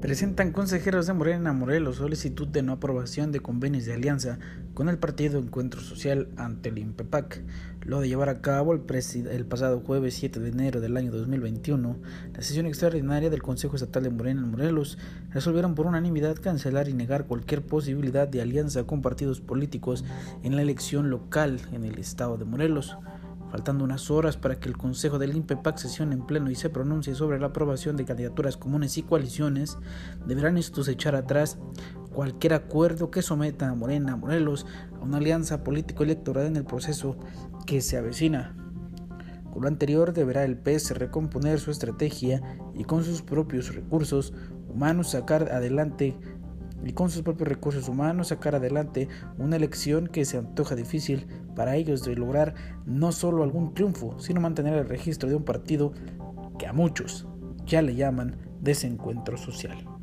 Presentan consejeros de Morena Morelos solicitud de no aprobación de convenios de alianza con el Partido Encuentro Social ante el INPEPAC. Lo de llevar a cabo el, pasado jueves 7 de enero del año 2021, la sesión extraordinaria del Consejo Estatal de Morena en Morelos resolvieron por unanimidad cancelar y negar cualquier posibilidad de alianza con partidos políticos en la elección local en el estado de Morelos. Faltando unas horas para que el Consejo del INPEPAC sesione en pleno y se pronuncie sobre la aprobación de candidaturas comunes y coaliciones, deberán estos echar atrás cualquier acuerdo que someta a Morena Morelos a una alianza político-electoral en el proceso que se avecina. Con lo anterior, deberá el PS recomponer su estrategia y con sus propios recursos humanos sacar adelante y con sus propios recursos humanos sacar adelante una elección que se antoja difícil para ellos de lograr no solo algún triunfo, sino mantener el registro de un partido que a muchos ya le llaman desencuentro social.